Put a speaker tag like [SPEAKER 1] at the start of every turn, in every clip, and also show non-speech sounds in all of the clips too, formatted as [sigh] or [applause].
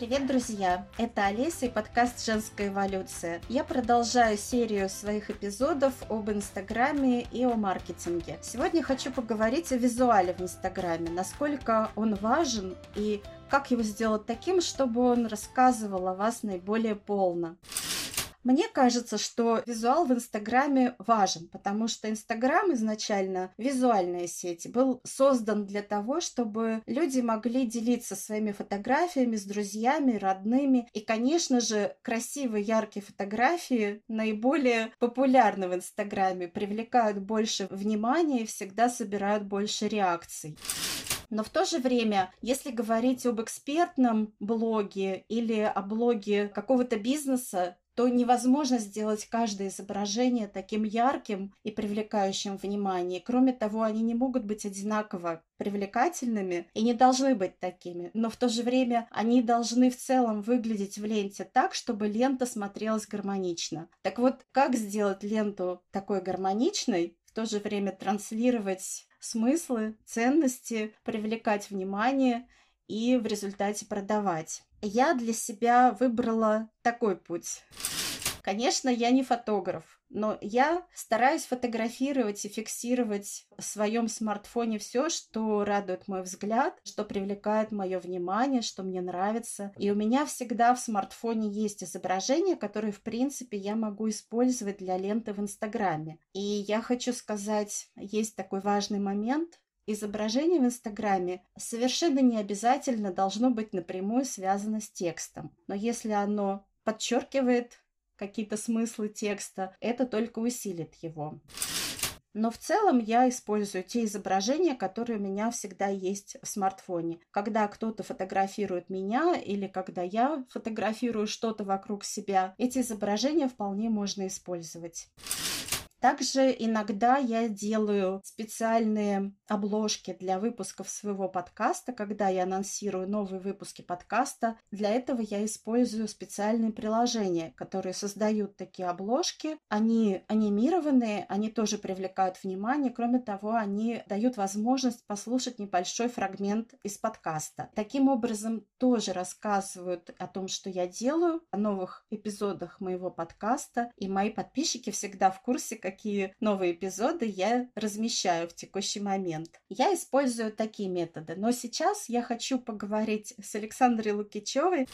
[SPEAKER 1] Привет, друзья! Это Олеся и подкаст «Женская эволюция». Я продолжаю серию своих эпизодов об Инстаграме и о маркетинге. Сегодня хочу поговорить о визуале в Инстаграме, насколько он важен и как его сделать таким, чтобы он рассказывал о вас наиболее полно. Мне кажется, что визуал в Инстаграме важен, потому что Инстаграм изначально визуальная сеть, был создан для того, чтобы люди могли делиться своими фотографиями с друзьями, родными. И, конечно же, красивые, яркие фотографии наиболее популярны в Инстаграме, привлекают больше внимания и всегда собирают больше реакций. Но в то же время, если говорить об экспертном блоге или о блоге какого-то бизнеса, то невозможно сделать каждое изображение таким ярким и привлекающим внимание. Кроме того, они не могут быть одинаково привлекательными и не должны быть такими. Но в то же время они должны в целом выглядеть в ленте так, чтобы лента смотрелась гармонично. Так вот, как сделать ленту такой гармоничной, в то же время транслировать смыслы, ценности, привлекать внимание и в результате продавать я для себя выбрала такой путь. Конечно, я не фотограф, но я стараюсь фотографировать и фиксировать в своем смартфоне все, что радует мой взгляд, что привлекает мое внимание, что мне нравится. И у меня всегда в смартфоне есть изображения, которые, в принципе, я могу использовать для ленты в Инстаграме. И я хочу сказать, есть такой важный момент, Изображение в Инстаграме совершенно не обязательно должно быть напрямую связано с текстом. Но если оно подчеркивает какие-то смыслы текста, это только усилит его. Но в целом я использую те изображения, которые у меня всегда есть в смартфоне. Когда кто-то фотографирует меня или когда я фотографирую что-то вокруг себя, эти изображения вполне можно использовать. Также иногда я делаю специальные обложки для выпусков своего подкаста, когда я анонсирую новые выпуски подкаста. Для этого я использую специальные приложения, которые создают такие обложки. Они анимированные, они тоже привлекают внимание. Кроме того, они дают возможность послушать небольшой фрагмент из подкаста. Таким образом, тоже рассказывают о том, что я делаю, о новых эпизодах моего подкаста. И мои подписчики всегда в курсе, какие новые эпизоды я размещаю в текущий момент. Я использую такие методы, но сейчас я хочу поговорить с Александрой Лукичевой.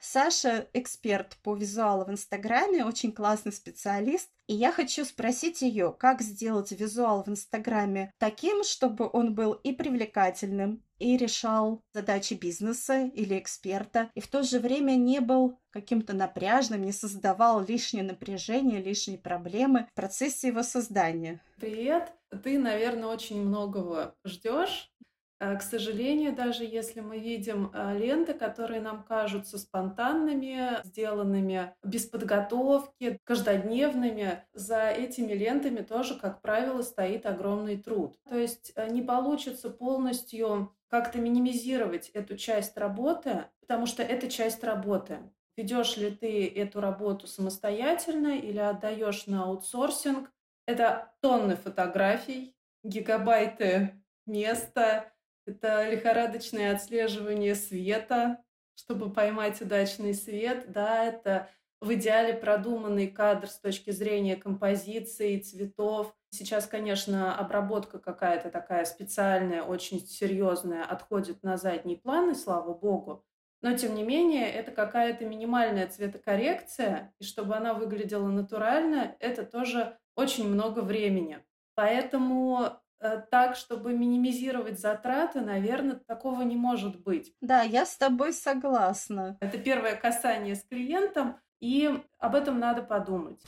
[SPEAKER 1] Саша эксперт по визуалу в Инстаграме, очень классный специалист. И я хочу спросить ее, как сделать визуал в Инстаграме таким, чтобы он был и привлекательным, и решал задачи бизнеса или эксперта, и в то же время не был каким-то напряжным, не создавал лишнее напряжение, лишние проблемы в процессе его создания.
[SPEAKER 2] Привет! Ты, наверное, очень многого ждешь Э, к сожалению, даже если мы видим э, ленты, которые нам кажутся спонтанными, сделанными без подготовки, каждодневными, за этими лентами тоже, как правило, стоит огромный труд. То есть э, не получится полностью как-то минимизировать эту часть работы, потому что это часть работы. Ведешь ли ты эту работу самостоятельно или отдаешь на аутсорсинг? Это тонны фотографий, гигабайты места, это лихорадочное отслеживание света, чтобы поймать удачный свет. Да, это в идеале продуманный кадр с точки зрения композиции, цветов. Сейчас, конечно, обработка какая-то такая специальная, очень серьезная, отходит на задний план, и слава богу. Но, тем не менее, это какая-то минимальная цветокоррекция, и чтобы она выглядела натурально, это тоже очень много времени. Поэтому Э, так, чтобы минимизировать затраты, наверное, такого не может быть.
[SPEAKER 1] Да, я с тобой согласна.
[SPEAKER 2] Это первое касание с клиентом, и об этом надо подумать.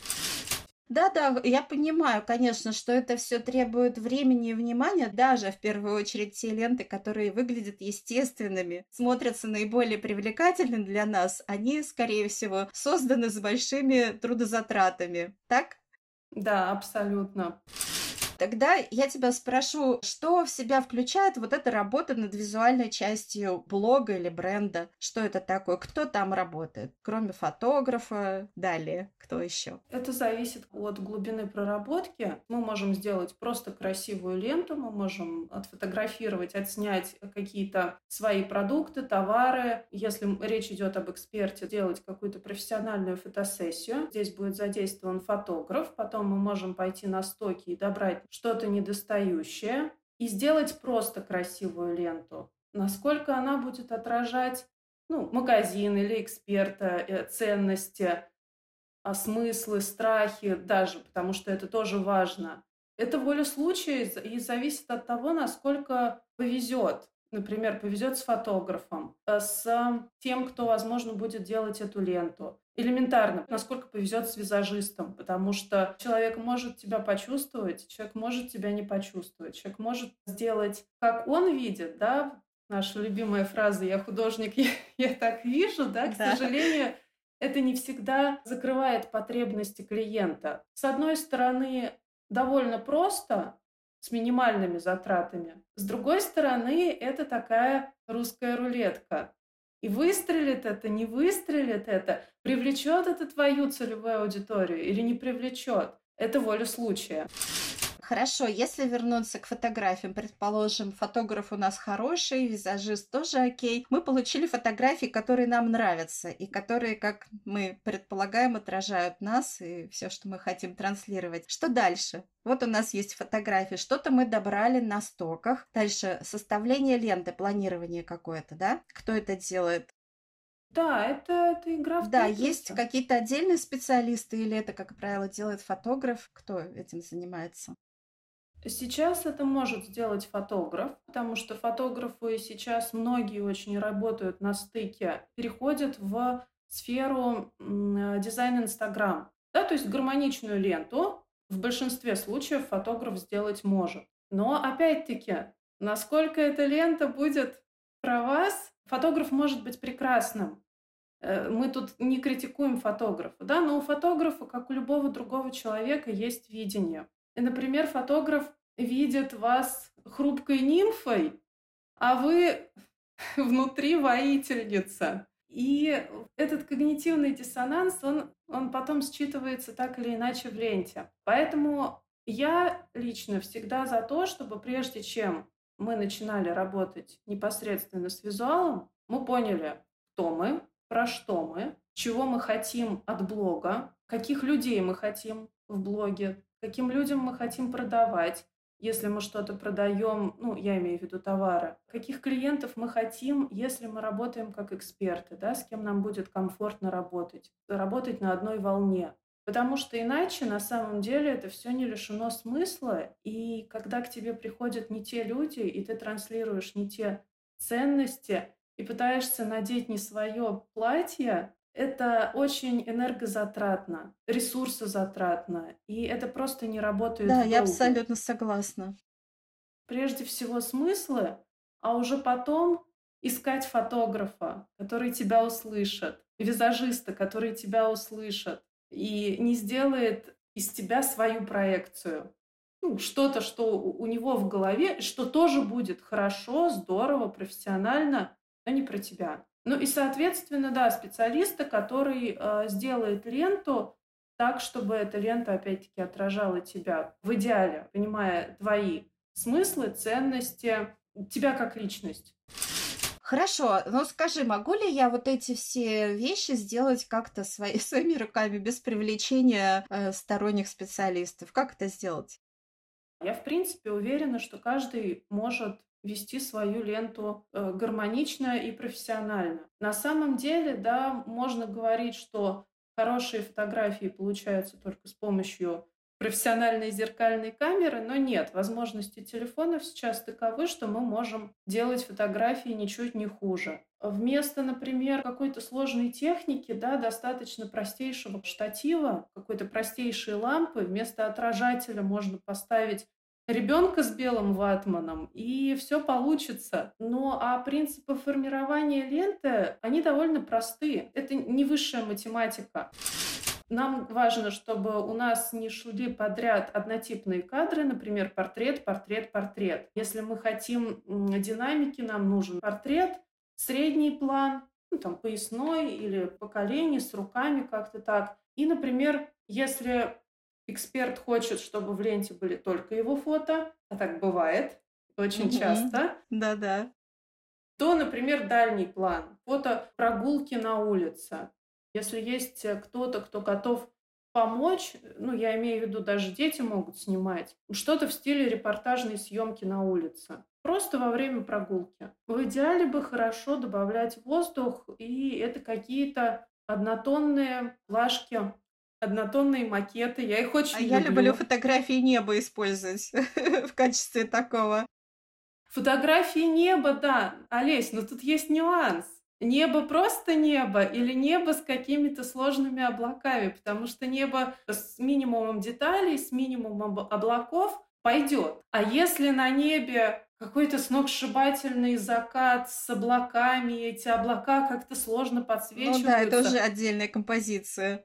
[SPEAKER 1] Да-да, я понимаю, конечно, что это все требует времени и внимания, даже в первую очередь те ленты, которые выглядят естественными, смотрятся наиболее привлекательными для нас, они, скорее всего, созданы с большими трудозатратами, так?
[SPEAKER 2] Да, абсолютно.
[SPEAKER 1] Тогда я тебя спрошу, что в себя включает вот эта работа над визуальной частью блога или бренда? Что это такое? Кто там работает? Кроме фотографа, далее, кто еще?
[SPEAKER 2] Это зависит от глубины проработки. Мы можем сделать просто красивую ленту, мы можем отфотографировать, отснять какие-то свои продукты, товары. Если речь идет об эксперте, делать какую-то профессиональную фотосессию. Здесь будет задействован фотограф. Потом мы можем пойти на стоки и добрать что-то недостающее и сделать просто красивую ленту. Насколько она будет отражать ну, магазин или эксперта, э, ценности, а смыслы, страхи даже, потому что это тоже важно. Это воля случая и зависит от того, насколько повезет. Например, повезет с фотографом, э, с тем, кто, возможно, будет делать эту ленту. Элементарно, насколько повезет с визажистом, потому что человек может тебя почувствовать, человек может тебя не почувствовать, человек может сделать, как он видит, да, наша любимая фраза «я художник, [laughs] я, я так вижу», да, к да. сожалению, это не всегда закрывает потребности клиента. С одной стороны, довольно просто, с минимальными затратами. С другой стороны, это такая русская рулетка. И выстрелит это, не выстрелит это, привлечет это твою целевую аудиторию или не привлечет. Это воля случая.
[SPEAKER 1] Хорошо, если вернуться к фотографиям, предположим, фотограф у нас хороший, визажист тоже окей. Мы получили фотографии, которые нам нравятся и которые, как мы предполагаем, отражают нас и все, что мы хотим транслировать. Что дальше? Вот у нас есть фотографии, что-то мы добрали на стоках. Дальше составление ленты, планирование какое-то, да? Кто это делает?
[SPEAKER 2] Да, это, это игра в
[SPEAKER 1] Да, есть какие-то отдельные специалисты или это, как правило, делает фотограф? Кто этим занимается?
[SPEAKER 2] Сейчас это может сделать фотограф, потому что фотографы сейчас многие очень работают на стыке, переходят в сферу дизайн Инстаграм. Да, то есть гармоничную ленту в большинстве случаев фотограф сделать может. Но опять-таки, насколько эта лента будет про вас, фотограф может быть прекрасным. Э, мы тут не критикуем фотографа, да, но у фотографа, как у любого другого человека, есть видение. Например, фотограф видит вас хрупкой нимфой, а вы [laughs] внутри воительница. И этот когнитивный диссонанс, он, он потом считывается так или иначе в ленте. Поэтому я лично всегда за то, чтобы прежде чем мы начинали работать непосредственно с визуалом, мы поняли, кто мы, про что мы, чего мы хотим от блога, каких людей мы хотим в блоге, каким людям мы хотим продавать, если мы что-то продаем, ну, я имею в виду товары, каких клиентов мы хотим, если мы работаем как эксперты, да, с кем нам будет комфортно работать, работать на одной волне. Потому что иначе на самом деле это все не лишено смысла. И когда к тебе приходят не те люди, и ты транслируешь не те ценности, и пытаешься надеть не свое платье, это очень энергозатратно, ресурсозатратно, и это просто не работает.
[SPEAKER 1] Да, я абсолютно согласна.
[SPEAKER 2] Прежде всего смыслы, а уже потом искать фотографа, который тебя услышит, визажиста, который тебя услышит и не сделает из тебя свою проекцию. Ну, что-то, что у него в голове, что тоже будет хорошо, здорово, профессионально, но не про тебя. Ну и, соответственно, да, специалиста, который э, сделает ленту так, чтобы эта лента, опять-таки, отражала тебя в идеале, понимая твои смыслы, ценности, тебя как личность.
[SPEAKER 1] Хорошо, но скажи, могу ли я вот эти все вещи сделать как-то свои, [laughs] своими руками без привлечения э, сторонних специалистов? Как это сделать?
[SPEAKER 2] Я, в принципе, уверена, что каждый может вести свою ленту э, гармонично и профессионально. На самом деле, да, можно говорить, что хорошие фотографии получаются только с помощью профессиональной зеркальной камеры, но нет, возможности телефонов сейчас таковы, что мы можем делать фотографии ничуть не хуже. Вместо, например, какой-то сложной техники, да, достаточно простейшего штатива, какой-то простейшей лампы, вместо отражателя можно поставить ребенка с белым ватманом, и все получится. Ну, а принципы формирования ленты, они довольно простые. Это не высшая математика. нам важно, чтобы у нас не шли подряд однотипные кадры, например, портрет, портрет, портрет. Если мы хотим динамики, нам нужен портрет, средний план, ну, там, поясной или по колени, с руками как-то так. И, например, если эксперт хочет, чтобы в ленте были только его фото, а так бывает очень угу. часто.
[SPEAKER 1] Да-да.
[SPEAKER 2] То, например, дальний план, фото прогулки на улице. Если есть э, кто-то, кто готов помочь, ну, я имею в виду, даже дети могут снимать, что-то в стиле репортажной съемки на улице. Просто во время прогулки. В идеале бы хорошо добавлять воздух, и это какие-то однотонные плашки, однотонные макеты. Я их очень
[SPEAKER 1] а
[SPEAKER 2] люблю.
[SPEAKER 1] я люблю фотографии неба использовать [laughs] в качестве такого.
[SPEAKER 2] Фотографии неба, да. Олесь, но тут есть нюанс. Небо просто небо или небо с какими-то сложными облаками, потому что небо с минимумом деталей, с минимумом облаков пойдет. А если на небе какой-то сногсшибательный закат с облаками, эти облака как-то сложно подсвечиваются. Ну
[SPEAKER 1] да, это уже отдельная композиция.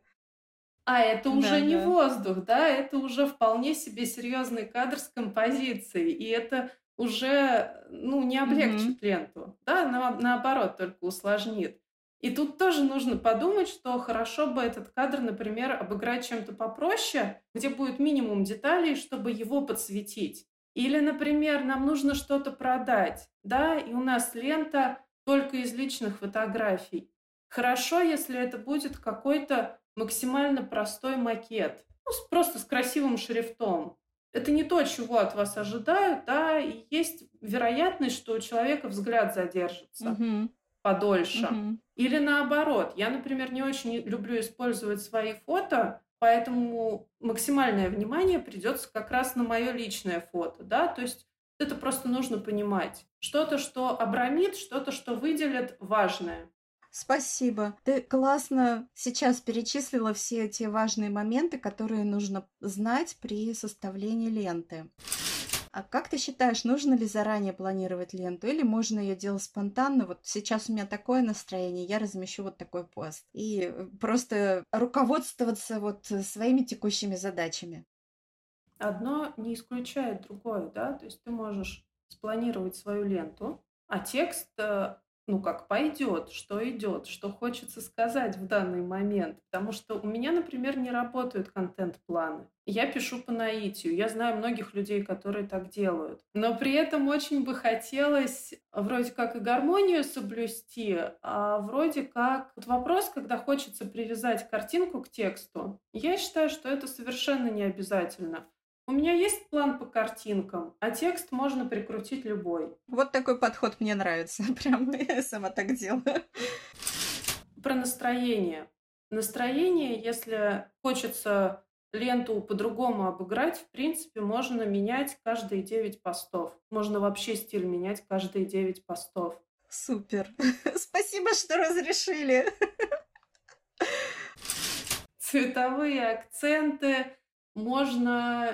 [SPEAKER 2] А это уже да, не да. воздух, да, это уже вполне себе серьезный кадр с композицией, и это уже, ну, не облегчит mm-hmm. ленту, да, на, наоборот, только усложнит. И тут тоже нужно подумать, что хорошо бы этот кадр, например, обыграть чем-то попроще, где будет минимум деталей, чтобы его подсветить. Или, например, нам нужно что-то продать, да, и у нас лента только из личных фотографий. Хорошо, если это будет какой-то максимально простой макет, ну, просто с красивым шрифтом это не то, чего от вас ожидают, да, и есть вероятность, что у человека взгляд задержится угу. подольше. Угу. Или наоборот. Я, например, не очень люблю использовать свои фото, поэтому максимальное внимание придется как раз на мое личное фото, да, то есть это просто нужно понимать. Что-то, что обрамит, что-то, что выделит важное.
[SPEAKER 1] Спасибо. Ты классно сейчас перечислила все эти важные моменты, которые нужно знать при составлении ленты. А как ты считаешь, нужно ли заранее планировать ленту или можно ее делать спонтанно? Вот сейчас у меня такое настроение, я размещу вот такой пост. И просто руководствоваться вот своими текущими задачами.
[SPEAKER 2] Одно не исключает другое, да? То есть ты можешь спланировать свою ленту, а текст э, ну, как пойдет, что идет, что хочется сказать в данный момент. Потому что у меня, например, не работают контент-планы. Я пишу по наитию. Я знаю многих людей, которые так делают. Но при этом очень бы хотелось вроде как и гармонию соблюсти, а вроде как... Вот вопрос, когда хочется привязать картинку к тексту, я считаю, что это совершенно не обязательно. У меня есть план по картинкам, а текст можно прикрутить любой.
[SPEAKER 1] Вот такой подход мне нравится. [laughs] Прям я сама так делаю.
[SPEAKER 2] Про настроение. Настроение, если хочется ленту по-другому обыграть, в принципе, можно менять каждые 9 постов. Можно вообще стиль менять каждые 9 постов.
[SPEAKER 1] Супер. [laughs] Спасибо, что разрешили.
[SPEAKER 2] Цветовые акценты, можно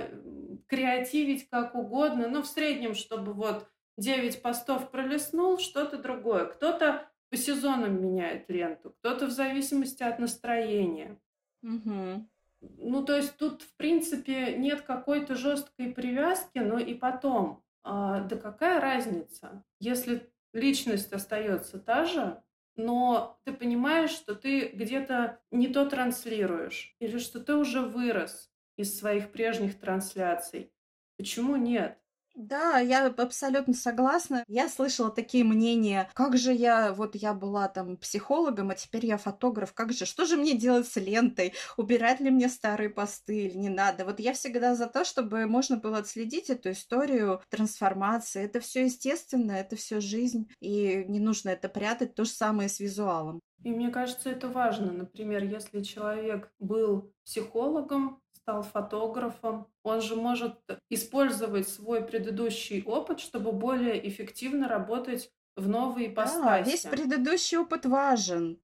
[SPEAKER 2] креативить как угодно, но в среднем, чтобы вот 9 постов пролистнул, что-то другое. Кто-то по сезонам меняет ленту, кто-то в зависимости от настроения.
[SPEAKER 1] Угу.
[SPEAKER 2] Ну, то есть тут, в принципе, нет какой-то жесткой привязки, но и потом, а, да какая разница, если личность остается та же, но ты понимаешь, что ты где-то не то транслируешь, или что ты уже вырос, из своих прежних трансляций. Почему нет?
[SPEAKER 1] Да, я абсолютно согласна. Я слышала такие мнения, как же я, вот я была там психологом, а теперь я фотограф, как же, что же мне делать с лентой? Убирать ли мне старые посты или не надо? Вот я всегда за то, чтобы можно было отследить эту историю трансформации. Это все естественно, это все жизнь, и не нужно это прятать. То же самое с визуалом.
[SPEAKER 2] И мне кажется, это важно. Например, если человек был психологом, стал фотографом, он же может использовать свой предыдущий опыт, чтобы более эффективно работать в новой ипостаси. Да,
[SPEAKER 1] весь предыдущий опыт важен.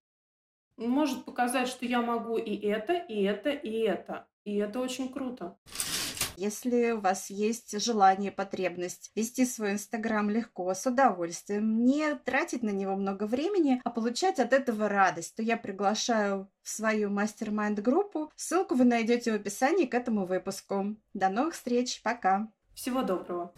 [SPEAKER 2] Может показать, что я могу и это, и это, и это. И это очень круто.
[SPEAKER 3] Если у вас есть желание, потребность вести свой Инстаграм легко, с удовольствием, не тратить на него много времени, а получать от этого радость, то я приглашаю в свою мастер-майнд-группу. Ссылку вы найдете в описании к этому выпуску. До новых встреч, пока!
[SPEAKER 2] Всего доброго!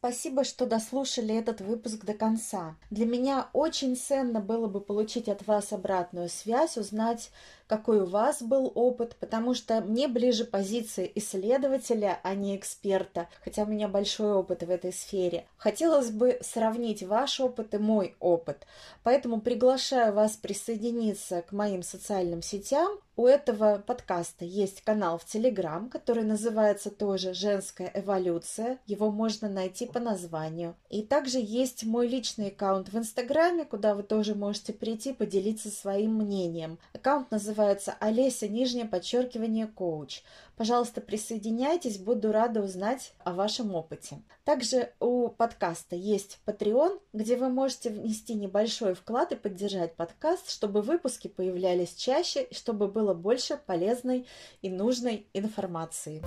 [SPEAKER 3] Спасибо, что дослушали этот выпуск до конца. Для меня очень ценно было бы получить от вас обратную связь, узнать, какой у вас был опыт, потому что мне ближе позиция исследователя, а не эксперта, хотя у меня большой опыт в этой сфере. Хотелось бы сравнить ваш опыт и мой опыт, поэтому приглашаю вас присоединиться к моим социальным сетям. У этого подкаста есть канал в Телеграм, который называется тоже «Женская эволюция». Его можно найти по названию. И также есть мой личный аккаунт в Инстаграме, куда вы тоже можете прийти поделиться своим мнением. Аккаунт называется Олеся, нижнее подчеркивание, коуч. Пожалуйста, присоединяйтесь, буду рада узнать о вашем опыте. Также у подкаста есть Patreon, где вы можете внести небольшой вклад и поддержать подкаст, чтобы выпуски появлялись чаще, чтобы было больше полезной и нужной информации.